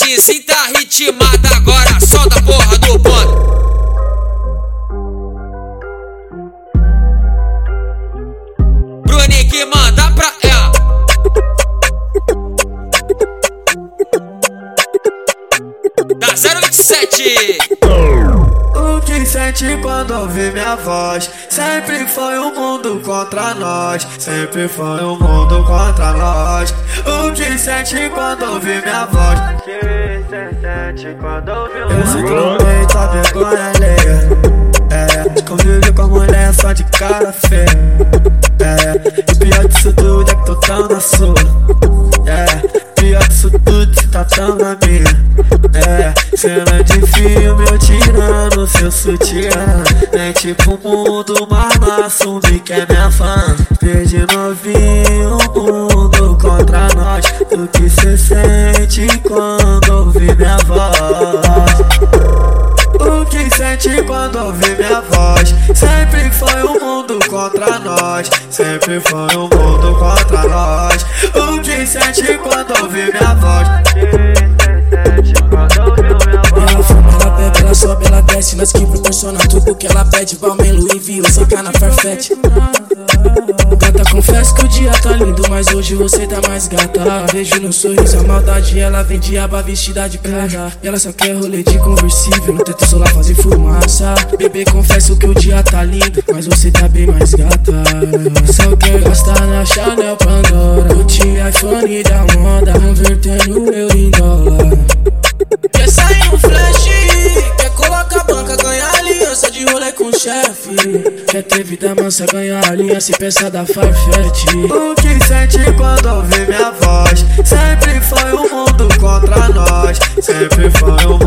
MC tá ritmada agora, solta a porra do ponto. Brunique manda pra ela. Da 027 O que sente quando ouve minha voz? Sempre foi um mundo contra nós. Sempre foi um mundo contra nós. O que sente quando ouve minha voz? O que sente quando ouve minha voz? Eu vergonha alheia. É, conviver com a mulher só de cara feia. É, e pior disso tudo é que tô tão na sua. É, pior disso tudo se tá tão na minha. É, cena de filme eu tirando seu sutiã. É tipo um mundo, mas não assume que é minha fã. Perdi novinho, o mundo contra nós. O que cê sente quando ouve minha voz? O que sente quando ouve minha voz? Sempre foi um mundo contra nós. Sempre foi um mundo contra nós. O que sente quando ouve minha voz? Sobe, ela desce Nós que proporciona tudo que ela pede Balmain, Louis V, saca na Farfetch. Gata, confesso que o dia tá lindo Mas hoje você tá mais gata. Vejo no sorriso a maldade Ela vem diaba vestida de prada ela só quer rolê de conversível No teto solar fazer fumaça. Bebê, confesso que o dia tá lindo Mas você tá bem mais gata. Só quer gastar na Chanel Pandora. Gucci, iPhone da moda Convertendo euro chefe. Quer ter vida mansa, ganhar aliança e peça da Farfetch. O que sente quando ouve minha voz? Sempre foi um mundo contra nós. Sempre foi um mundo